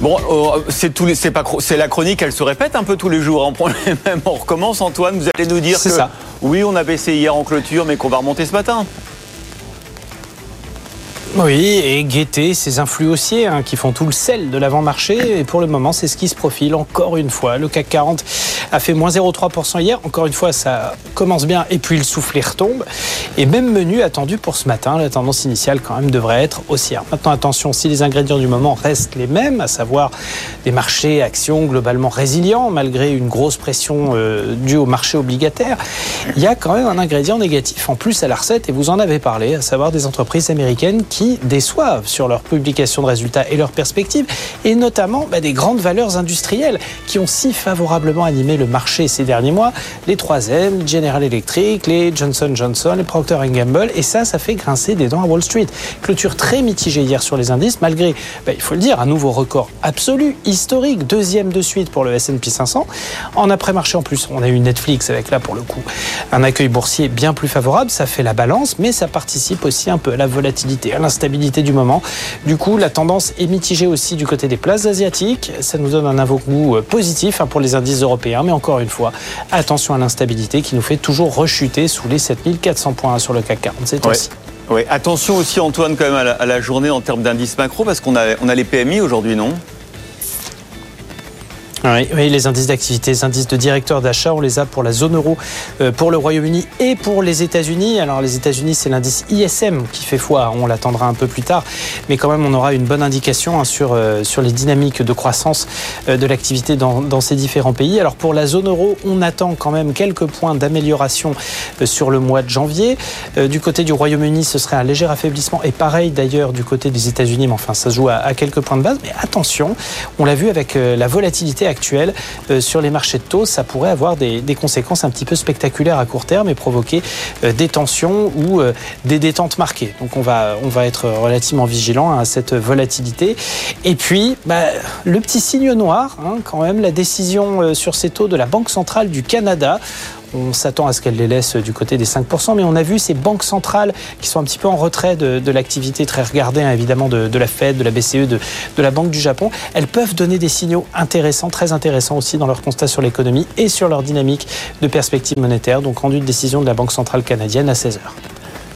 Bon, euh, c'est tous les, c'est pas, c'est la chronique, elle se répète un peu tous les jours. On prend les mêmes, on recommence. Antoine, vous allez nous dire que ça. oui, on a baissé hier en clôture, mais qu'on va remonter ce matin. Oui, et guetter ces influx haussiers hein, qui font tout le sel de l'avant-marché. Et pour le moment, c'est ce qui se profile encore une fois. Le CAC 40 a fait moins 0,3% hier. Encore une fois, ça commence bien et puis le soufflet retombe. Et même menu attendu pour ce matin. La tendance initiale quand même devrait être haussière. Maintenant, attention, si les ingrédients du moment restent les mêmes, à savoir des marchés actions globalement résilients malgré une grosse pression euh, due au marché obligataire, il y a quand même un ingrédient négatif en plus à la recette et vous en avez parlé, à savoir des entreprises américaines qui déçoivent sur leur publication de résultats et leurs perspectives, et notamment bah, des grandes valeurs industrielles qui ont si favorablement animé le marché ces derniers mois, les 3M, General Electric, les Johnson Johnson, les Procter Gamble, et ça, ça fait grincer des dents à Wall Street. Clôture très mitigée hier sur les indices, malgré, bah, il faut le dire, un nouveau record absolu, historique, deuxième de suite pour le S&P 500. En après-marché en plus, on a eu Netflix avec là pour le coup un accueil boursier bien plus favorable, ça fait la balance, mais ça participe aussi un peu à la volatilité, à stabilité du moment. Du coup, la tendance est mitigée aussi du côté des places asiatiques. Ça nous donne un goût euh, positif hein, pour les indices européens, mais encore une fois, attention à l'instabilité qui nous fait toujours rechuter sous les 7400 points sur le CAC 40. C'est aussi. Oui, attention aussi Antoine quand même à la, journée en termes d'indices macro parce qu'on a, on a les PMI aujourd'hui, non? Oui, les indices d'activité, les indices de directeur d'achat, on les a pour la zone euro, euh, pour le Royaume-Uni et pour les États-Unis. Alors les États-Unis, c'est l'indice ISM qui fait foi, on l'attendra un peu plus tard, mais quand même on aura une bonne indication hein, sur, euh, sur les dynamiques de croissance euh, de l'activité dans, ces différents pays. Alors pour la zone euro, on attend quand même quelques points d'amélioration sur le mois de janvier. Du côté du Royaume-Uni, ce serait un léger affaiblissement et pareil d'ailleurs du côté des États-Unis, mais enfin ça se joue à, à quelques points de base. Mais attention, on l'a vu avec la volatilité actuelle euh, sur les marchés de taux, ça pourrait avoir des, conséquences un petit peu spectaculaires à court terme et provoquer euh, des tensions ou euh, des détentes marquées. Donc on va, on va être relativement vigilant à cette volatilité. Et puis, bah, le petit signe noir, hein, quand même, la décision sur ces taux de la Banque centrale du Canada. On s'attend à ce qu'elle les laisse du côté des 5%, mais on a vu ces banques centrales qui sont un petit peu en retrait de, l'activité très regardée, hein, évidemment, de, la Fed, de la BCE, de, de la Banque du Japon. Elles peuvent donner des signaux intéressants, très intéressants aussi dans leur constat sur l'économie et sur leur dynamique de perspective monétaire. Donc, rendu de décision de la Banque centrale canadienne à 16h.